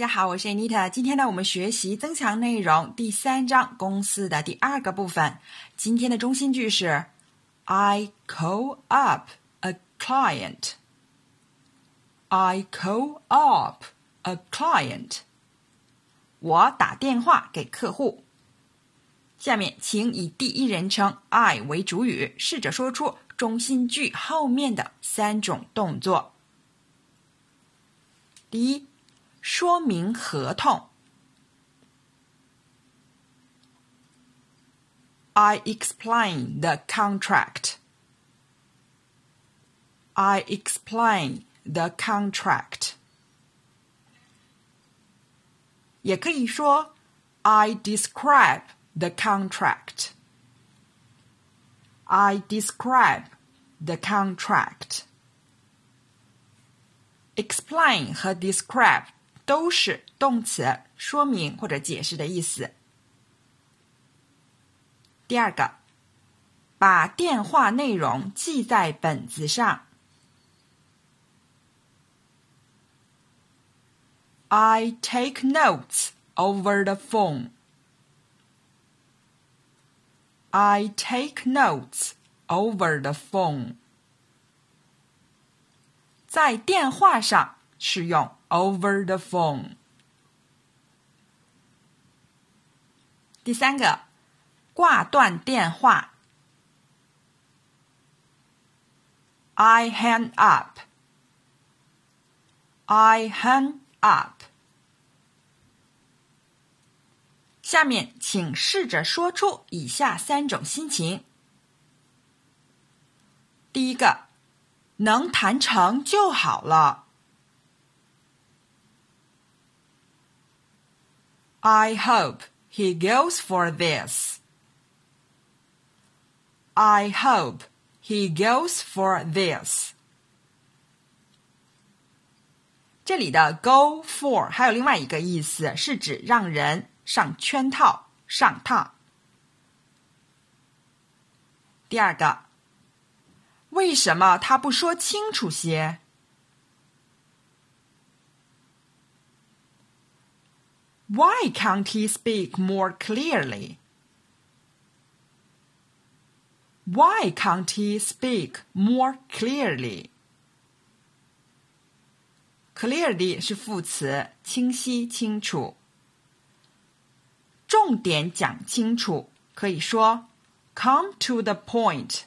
大家好，我是 Anita。今天呢，我们学习增强内容第三章公司的第二个部分。今天的中心句是 I call up a client. I call up a client. 我打电话给客户。下面，请以第一人称 I 为主语，试着说出中心句后面的三种动作。第一。说明合同。I explain the contract. I explain the contract. 也可以说 I describe the contract. I describe the contract. Explain 和 describe 都是动词，说明或者解释的意思。第二个，把电话内容记在本子上。I take notes over the phone. I take notes over the phone. 在电话上是用。Over the phone。第三个，挂断电话。I hang up. I hang up. 下面，请试着说出以下三种心情。第一个，能谈成就好了。I hope he goes for this. I hope he goes for this. 这里的 “go for” 还有另外一个意思，是指让人上圈套、上当。第二个，为什么他不说清楚些 ？Why can't he speak more clearly? Why can't he speak more clearly? Clearly 是副词，清晰、清楚。重点讲清楚，可以说 "come to the point"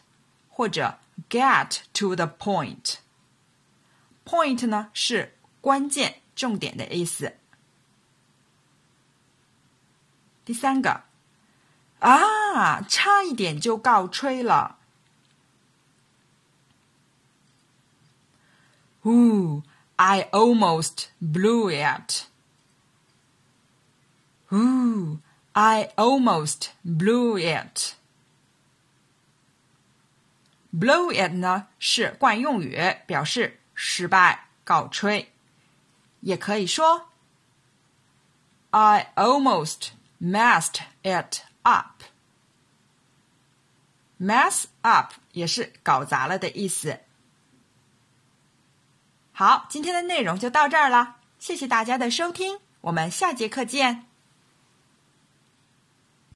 或者 "get to the point"。Point 呢是关键、重点的意思。 第三个，啊，差一点就告吹了。Ooh, I almost blew it. Ooh, I almost blew it. Blow it 呢是惯用语，表示失败、告吹，也可以说 I almost Messed it up. Mess up 也是搞砸了的意思。好，今天的内容就到这儿了，谢谢大家的收听，我们下节课见。